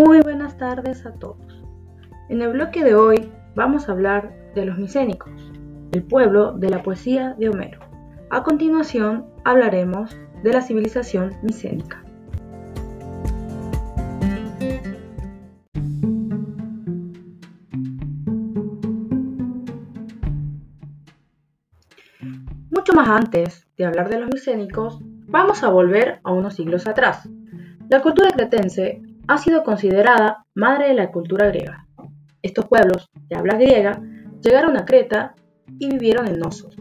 Muy buenas tardes a todos. En el bloque de hoy vamos a hablar de los micénicos, el pueblo de la poesía de Homero. A continuación hablaremos de la civilización micénica. Mucho más antes de hablar de los micénicos, vamos a volver a unos siglos atrás. La cultura cretense ha sido considerada madre de la cultura griega. Estos pueblos de habla griega llegaron a Creta y vivieron en Nosos.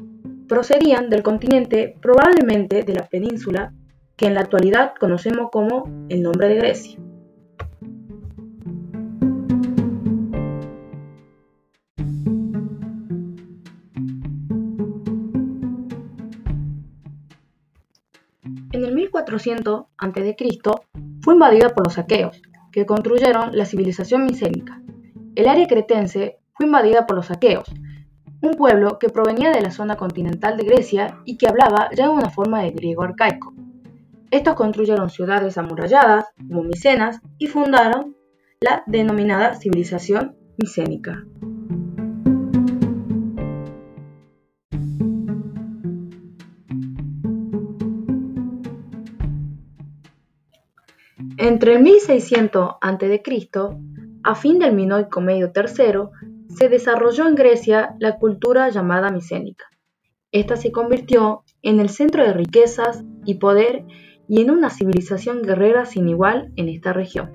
Procedían del continente, probablemente de la península que en la actualidad conocemos como el nombre de Grecia. En el 1400 a.C. fue invadida por los aqueos, que construyeron la civilización micénica. El área cretense fue invadida por los aqueos, un pueblo que provenía de la zona continental de Grecia y que hablaba ya una forma de griego arcaico. Estos construyeron ciudades amuralladas, como Micenas, y fundaron la denominada civilización micénica. Entre el 1600 a.C., a fin del minoico medio tercero, se desarrolló en Grecia la cultura llamada micénica. Esta se convirtió en el centro de riquezas y poder y en una civilización guerrera sin igual en esta región.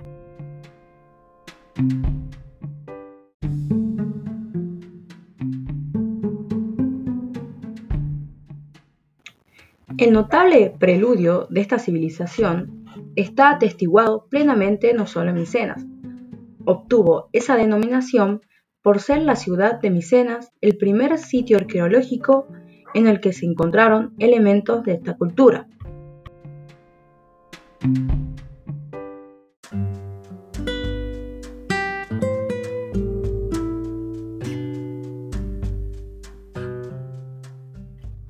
El notable preludio de esta civilización está atestiguado plenamente no solo en Micenas. Obtuvo esa denominación por ser la ciudad de Micenas el primer sitio arqueológico en el que se encontraron elementos de esta cultura.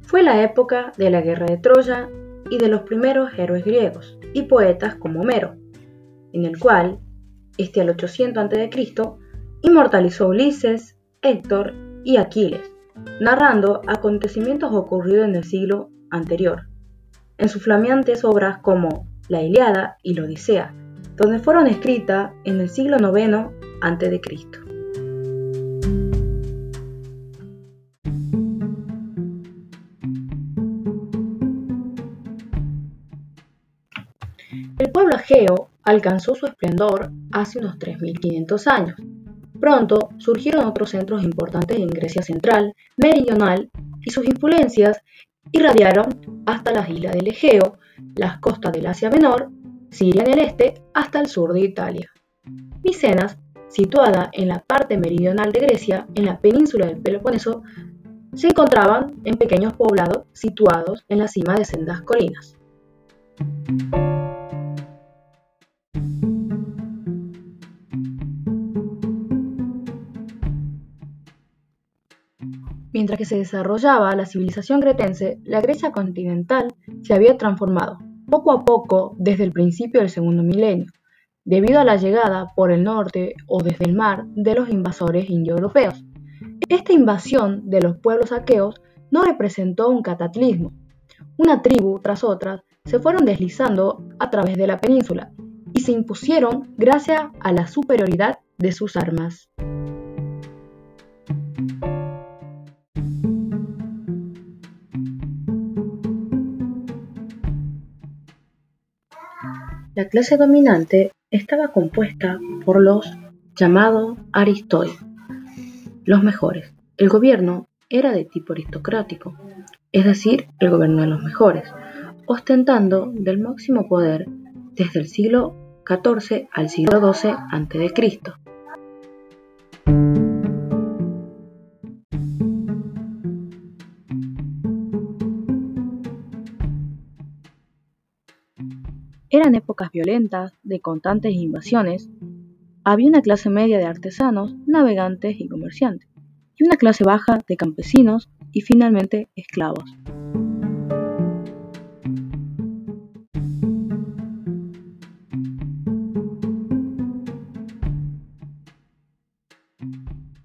Fue la época de la guerra de Troya y de los primeros héroes griegos y poetas como Homero, en el cual, este al 800 a.C., inmortalizó Ulises, Héctor y Aquiles, narrando acontecimientos ocurridos en el siglo anterior, en sus flameantes obras como La Iliada y la Odisea, donde fueron escritas en el siglo IX a.C. Alcanzó su esplendor hace unos 3.500 años, Pronto surgieron otros centros importantes en Grecia central, meridional, y sus influencias irradiaron hasta las islas del Egeo, las costas del Asia Menor, Siria en el este, hasta el sur de Italia. Micenas, situada en la parte meridional de Grecia, en la península del Peloponeso, se encontraban en pequeños poblados situados en la cima de sendas colinas. Mientras que se desarrollaba la civilización cretense, la Grecia continental se había transformado poco a poco desde el principio del segundo milenio, debido a la llegada por el norte o desde el mar de los invasores indoeuropeos. Esta invasión de los pueblos aqueos no representó un cataclismo. Una tribu tras otra se fueron deslizando a través de la península y se impusieron gracias a la superioridad de sus armas. Clase dominante estaba compuesta por los llamados aristoi, los mejores. El gobierno era de tipo aristocrático, es decir, el gobierno de los mejores, ostentando del máximo poder desde el siglo XIV al siglo XII a.C. Eran épocas violentas, de constantes invasiones. Había una clase media de artesanos, navegantes y comerciantes, y una clase baja de campesinos y finalmente esclavos.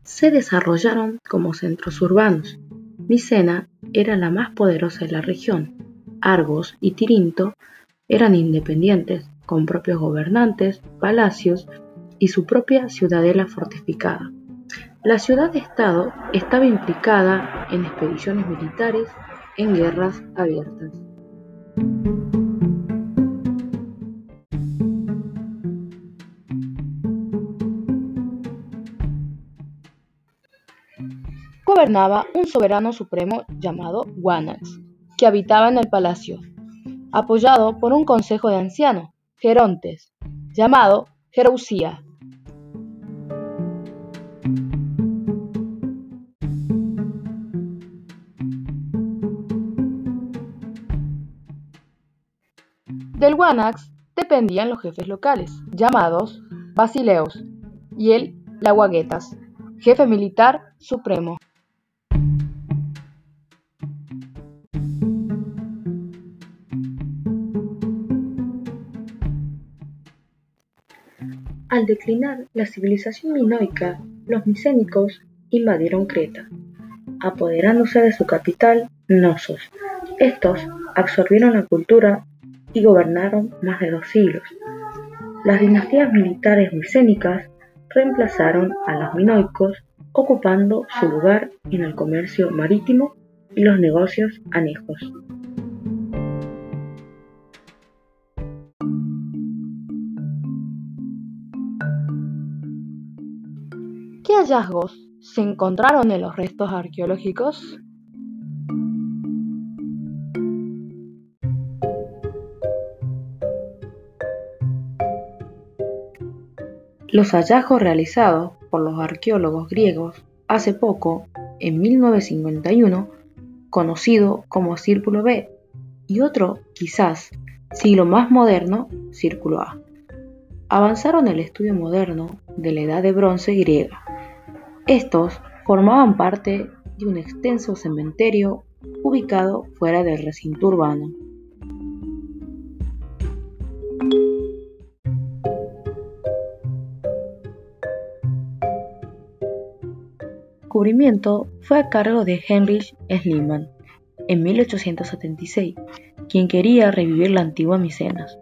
se desarrollaron como centros urbanos. Micena era la más poderosa de la región. Argos y Tirinto eran independientes, con propios gobernantes, palacios y su propia ciudadela fortificada. La ciudad-estado estaba implicada en expediciones militares en guerras abiertas. Gobernaba un soberano supremo llamado Guanax, que habitaba en el palacio, apoyado por un consejo de ancianos, Gerontes, llamado Jerousía. Del Guanax dependían los jefes locales, llamados Basileos, y el Laguaguetas, jefe militar supremo. Al declinar la civilización minoica, los micénicos invadieron Creta, apoderándose de su capital, Nosos. Estos absorbieron la cultura y gobernaron más de dos siglos. Las dinastías militares micénicas reemplazaron a los minoicos, ocupando su lugar en el comercio marítimo y los negocios anejos. Hallazgos se encontraron en los restos arqueológicos? Los hallazgos realizados por los arqueólogos griegos hace poco, en 1951, conocido como Círculo B, y otro, quizás, siglo más moderno, Círculo A, avanzaron el estudio moderno de la Edad de Bronce griega. Estos formaban parte de un extenso cementerio ubicado fuera del recinto urbano. descubrimiento fue a cargo de Heinrich Schliemann en 1876, quien quería revivir la antigua Micenas.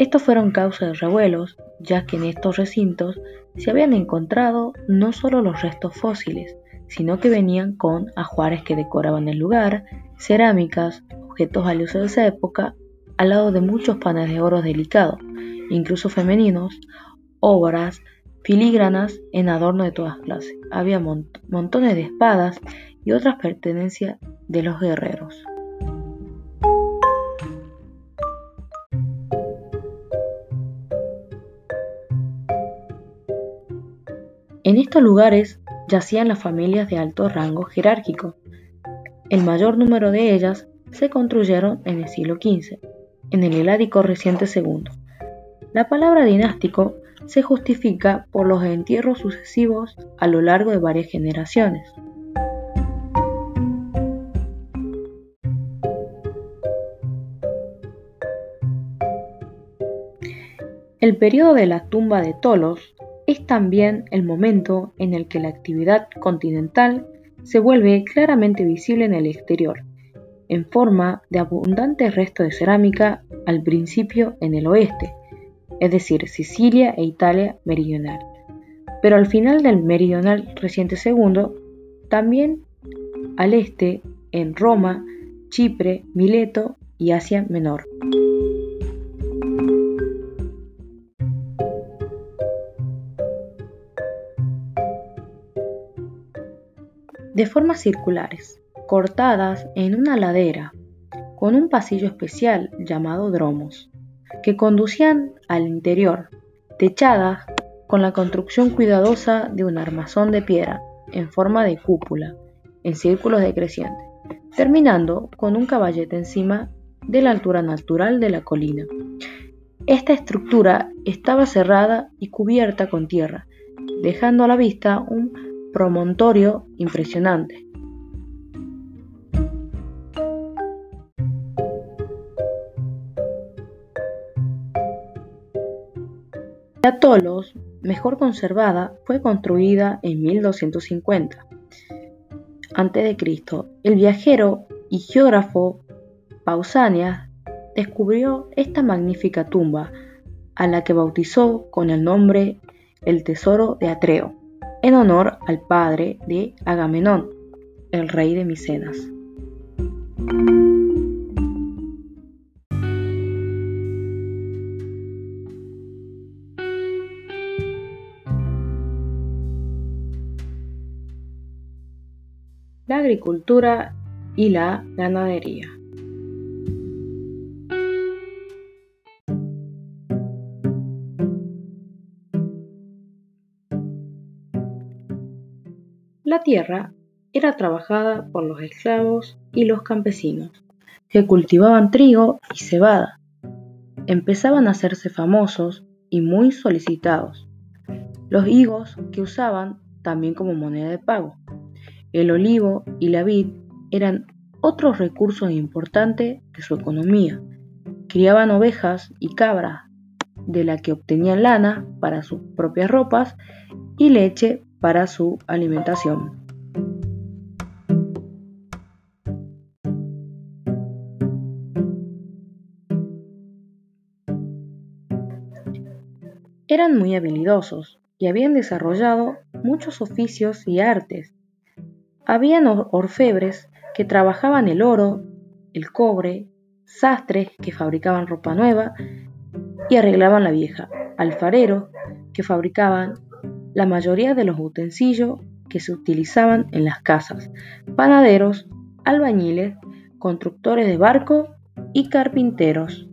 Estos fueron causa de revuelos, ya que en estos recintos se habían encontrado no solo los restos fósiles, sino que venían con ajuares que decoraban el lugar, cerámicas, objetos valiosos de esa época, al lado de muchos panes de oro delicados, incluso femeninos, obras, filigranas en adorno de todas clases. Había montones de espadas y otras pertenencias de los guerreros. Estos lugares yacían las familias de alto rango jerárquico. El mayor número de ellas se construyeron en el siglo XV, en el heládico reciente segundo. La palabra dinástico se justifica por los entierros sucesivos a lo largo de varias generaciones. El periodo de la tumba de Tolos también el momento en el que la actividad continental se vuelve claramente visible en el exterior, en forma de abundantes restos de cerámica al principio en el oeste, es decir, Sicilia e Italia meridional. Pero al final del meridional reciente segundo, también al este, en Roma, Chipre, Mileto y Asia Menor. De formas circulares, cortadas en una ladera, con un pasillo especial llamado dromos que conducían al interior, techadas con la construcción cuidadosa de un armazón de piedra en forma de cúpula, en círculos decrecientes, terminando con un caballete encima de la altura natural de la colina. Esta estructura estaba cerrada y cubierta con tierra, dejando a la vista un promontorio impresionante. Tolos mejor conservada fue construida en 1250 a.C. El viajero y geógrafo Pausanias descubrió esta magnífica tumba, a la que bautizó con el nombre el Tesoro de Atreo, en honor al padre de Agamenón, el rey de Micenas. La agricultura y la ganadería. La tierra era trabajada por los esclavos y los campesinos, que cultivaban trigo y cebada. Empezaban a hacerse famosos y muy solicitados. Los higos que usaban también como moneda de pago. El olivo y la vid eran otros recursos importantes de su economía. Criaban ovejas y cabras, de la que obtenían lana para sus propias ropas y leche para su alimentación. Eran muy habilidosos y habían desarrollado muchos oficios y artes. Habían orfebres que trabajaban el oro, el cobre, sastres que fabricaban ropa nueva y arreglaban la vieja, alfareros que fabricaban la mayoría de los utensilios que se utilizaban en las casas, panaderos, albañiles, constructores de barcos y carpinteros.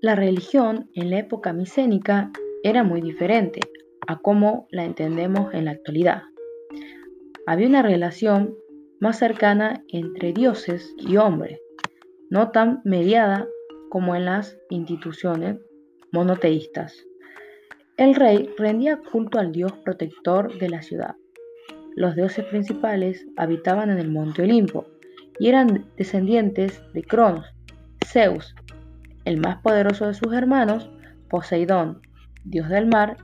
La religión en la época micénica era muy diferente a cómo la entendemos en la actualidad. Había una relación más cercana entre dioses y hombres, no tan mediada como en las instituciones monoteístas. El rey rendía culto al dios protector de la ciudad. Los dioses principales habitaban en el monte Olimpo y eran descendientes de Cronos, Zeus, el más poderoso de sus hermanos, Poseidón, dios del mar,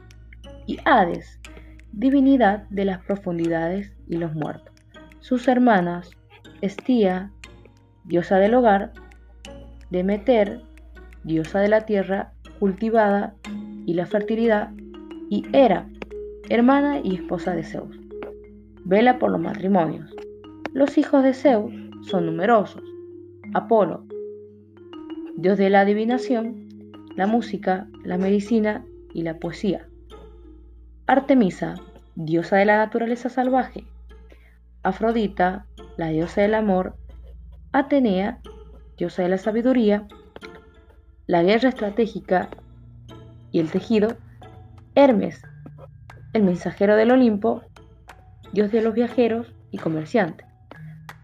y Hades, divinidad de las profundidades y los muertos. Sus hermanas, Estía, diosa del hogar, Demeter, diosa de la tierra cultivada y la fertilidad, y Hera, hermana y esposa de Zeus. Vela por los matrimonios. Los hijos de Zeus son numerosos. Apolo, dios de la adivinación, la música, la medicina y la poesía. Artemisa, diosa de la naturaleza salvaje. Afrodita, la diosa del amor. Atenea, diosa de la sabiduría. La guerra estratégica y el tejido. Hermes, el mensajero del Olimpo, dios de los viajeros y comerciantes.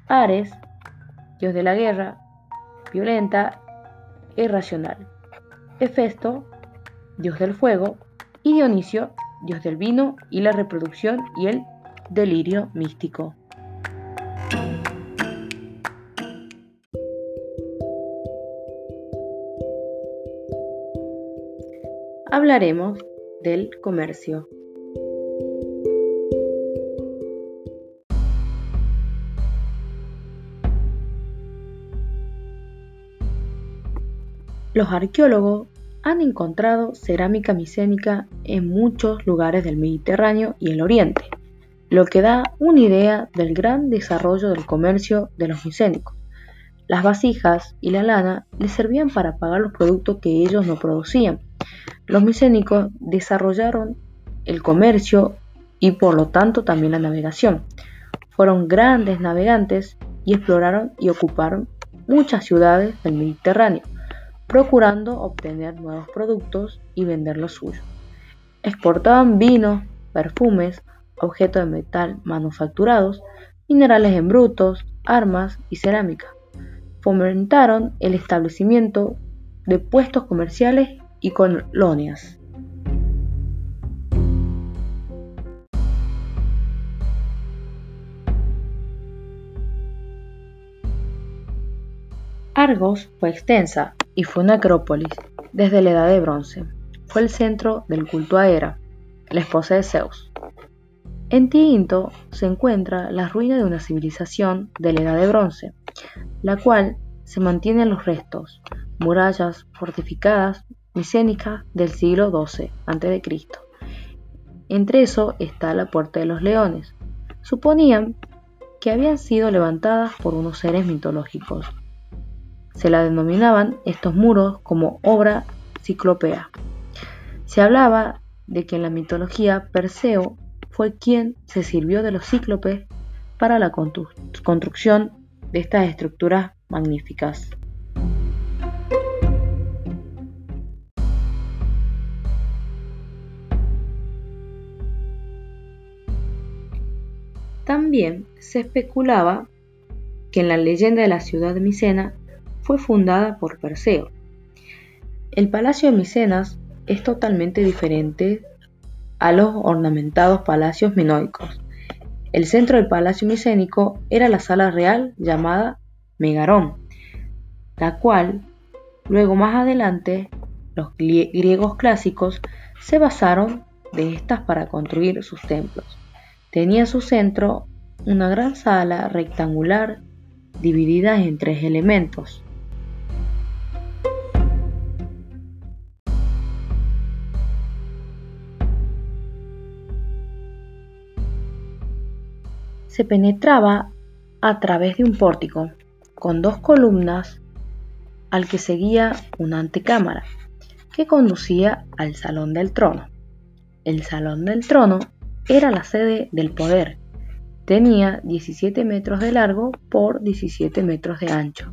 Ares, dios de la guerra, violenta irracional. Hefesto, dios del fuego, y Dionisio, dios del vino y la reproducción y el delirio místico. Hablaremos del comercio. Los arqueólogos han encontrado cerámica micénica en muchos lugares del Mediterráneo y el Oriente, lo que da una idea del gran desarrollo del comercio de los micénicos. Las vasijas y la lana les servían para pagar los productos que ellos no producían. Los micénicos desarrollaron el comercio y por lo tanto también la navegación. Fueron grandes navegantes y exploraron y ocuparon muchas ciudades del Mediterráneo procurando obtener nuevos productos y vender los suyos. Exportaban vinos, perfumes, objetos de metal manufacturados, minerales en brutos, armas y cerámica. Fomentaron el establecimiento de puestos comerciales y colonias. Argos fue extensa y fue una acrópolis desde la Edad de Bronce. Fue el centro del culto a Hera, la esposa de Zeus. En Tirinto se encuentra la ruina de una civilización de la Edad de Bronce, la cual se mantiene en los restos, murallas fortificadas micénicas del siglo XII a.C. Entre eso está la Puerta de los Leones. Suponían que habían sido levantadas por unos seres mitológicos. Se la denominaban estos muros como obra ciclopea. Se hablaba de que en la mitología Perseo fue quien se sirvió de los cíclopes para la construcción de estas estructuras magníficas. También se especulaba que en la leyenda de la ciudad de Micena fue fundada por Perseo. El palacio de Micenas es totalmente diferente a los ornamentados palacios minoicos. El centro del palacio micénico era la sala real llamada Megarón, la cual luego más adelante los griegos clásicos se basaron de estas para construir sus templos. Tenía en su centro una gran sala rectangular dividida en tres elementos. Se penetraba a través de un pórtico con dos columnas al que seguía una antecámara que conducía al Salón del Trono. El Salón del Trono era la sede del poder. Tenía 17 metros de largo por 17 metros de ancho.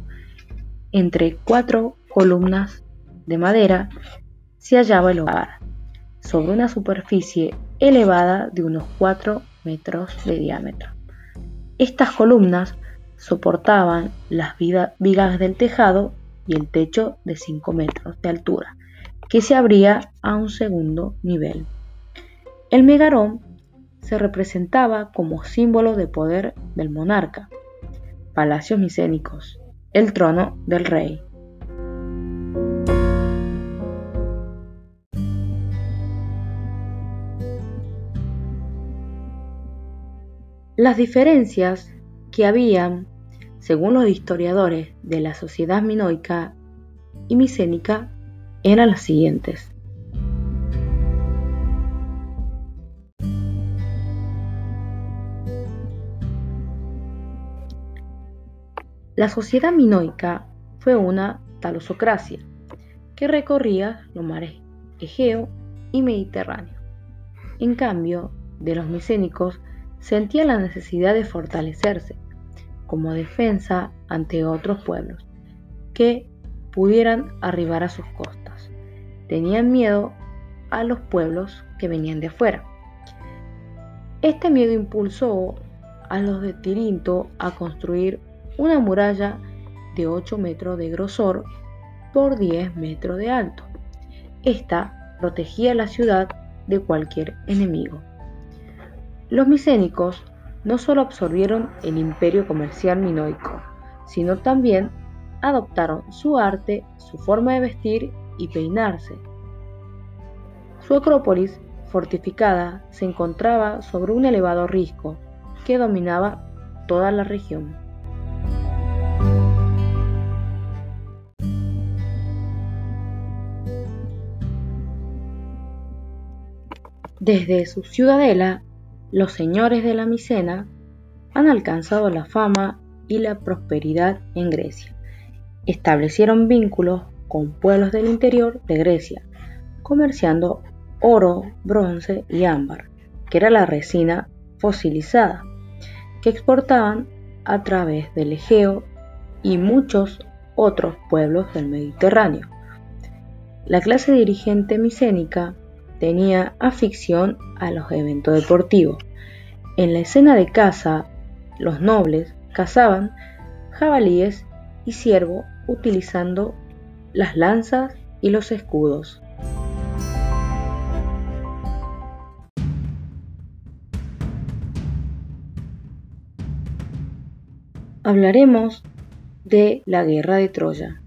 Entre cuatro columnas de madera se hallaba el hogar, sobre una superficie elevada de unos 4 metros de diámetro. Estas columnas soportaban las vigas del tejado y el techo de 5 metros de altura, que se abría a un segundo nivel. El megarón se representaba como símbolo de poder del monarca, palacios micénicos, el trono del rey. Las diferencias que habían, según los historiadores de la sociedad minoica y micénica, eran las siguientes. La sociedad minoica fue una talosocracia que recorría los mares Egeo y Mediterráneo. En cambio, de los micénicos sentía la necesidad de fortalecerse como defensa ante otros pueblos que pudieran arribar a sus costas. Tenían miedo a los pueblos que venían de afuera. Este miedo impulsó a los de Tirinto a construir una muralla de 8 metros de grosor por 10 metros de alto. Esta protegía la ciudad de cualquier enemigo. Los micénicos no solo absorbieron el imperio comercial minoico, sino también adoptaron su arte, su forma de vestir y peinarse. Su acrópolis fortificada se encontraba sobre un elevado risco que dominaba toda la región. Desde su ciudadela, los señores de la Micena han alcanzado la fama y la prosperidad en Grecia. Establecieron vínculos con pueblos del interior de Grecia, comerciando oro, bronce y ámbar, que era la resina fosilizada, que exportaban a través del Egeo y muchos otros pueblos del Mediterráneo. La clase dirigente micénica tenía afición a los eventos deportivos. En la escena de caza, los nobles cazaban jabalíes y ciervo utilizando las lanzas y los escudos. Hablaremos de la guerra de Troya.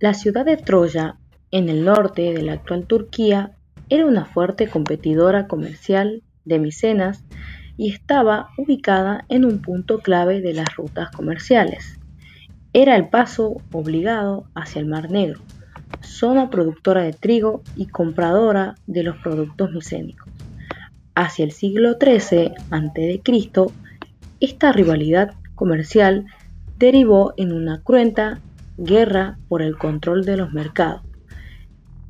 La ciudad de Troya, en el norte de la actual Turquía, era una fuerte competidora comercial de Micenas y estaba ubicada en un punto clave de las rutas comerciales. Era el paso obligado hacia el Mar Negro, zona productora de trigo y compradora de los productos micénicos. Hacia el siglo XIII a.C., esta rivalidad comercial derivó en una cruenta guerra por el control de los mercados,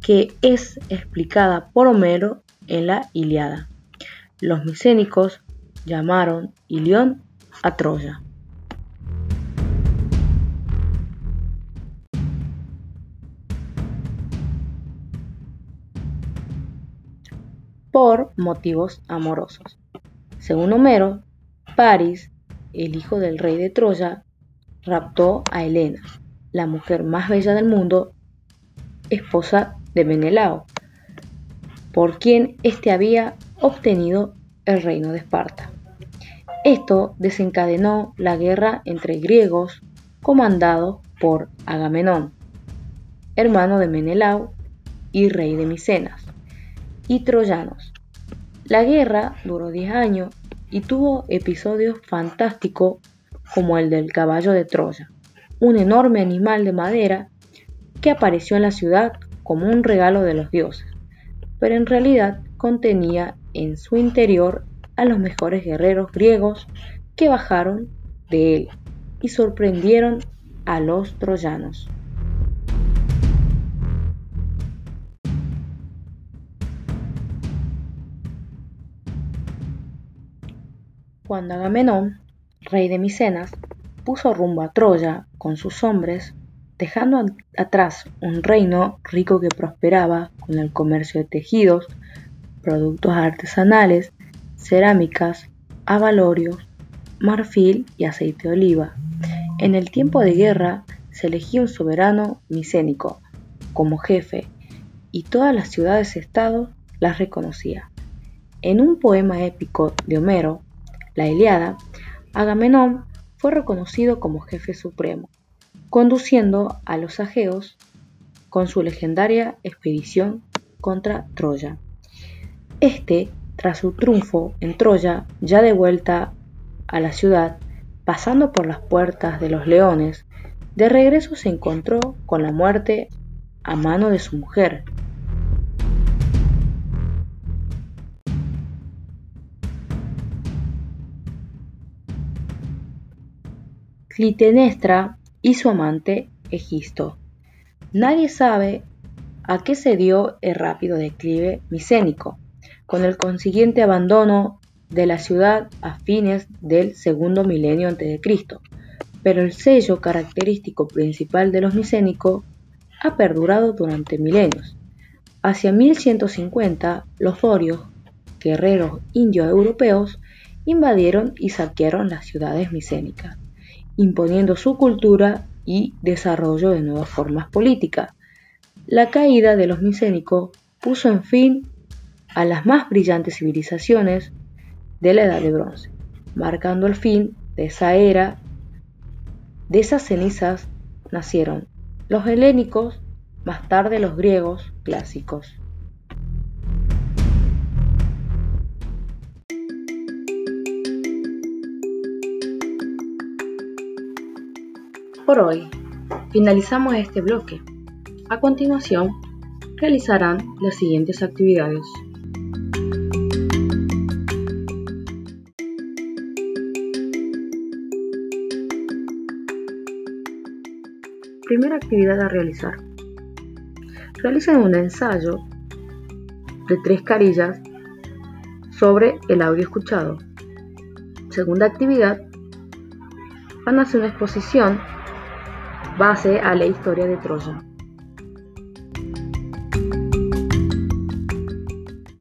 que es explicada por Homero en la Iliada. Los micénicos llamaron Ilión a Troya. por motivos amorosos. Según Homero, Paris, el hijo del rey de Troya, raptó a Helena, la mujer más bella del mundo, esposa de Menelao, por quien éste había obtenido el reino de Esparta. Esto desencadenó la guerra entre griegos comandados por Agamenón, hermano de Menelao y rey de Micenas, y troyanos. La guerra duró 10 años y tuvo episodios fantásticos como el del caballo de Troya un enorme animal de madera que apareció en la ciudad como un regalo de los dioses, pero en realidad contenía en su interior a los mejores guerreros griegos que bajaron de él y sorprendieron a los troyanos. Cuando Agamenón, rey de Micenas, puso rumbo a Troya con sus hombres, dejando atrás un reino rico que prosperaba con el comercio de tejidos, productos artesanales, cerámicas, avalorios, marfil y aceite de oliva. En el tiempo de guerra se elegía un soberano micénico como jefe y todas las ciudades-estado las reconocía. En un poema épico de Homero, la Iliada, Agamenón fue reconocido como jefe supremo, conduciendo a los ageos con su legendaria expedición contra Troya. Este, tras su triunfo en Troya, ya de vuelta a la ciudad, pasando por las puertas de los leones, de regreso se encontró con la muerte a mano de su mujer, Clitenestra y su amante Egisto. Nadie sabe a qué se dio el rápido declive micénico, con el consiguiente abandono de la ciudad a fines del segundo milenio a.C., pero el sello característico principal de los micénicos ha perdurado durante milenios. Hacia 1150, los dorios, guerreros indio-europeos, invadieron y saquearon las ciudades micénicas imponiendo su cultura y desarrollo de nuevas formas políticas. La caída de los micénicos puso en fin a las más brillantes civilizaciones de la Edad de Bronce, marcando el fin de esa era. De esas cenizas nacieron los helénicos, más tarde los griegos clásicos. Por hoy, finalizamos este bloque. A continuación, realizarán las siguientes actividades. Primera actividad a realizar. Realicen un ensayo de tres carillas sobre el audio escuchado. Segunda actividad, van a hacer una exposición base a la historia de Troya.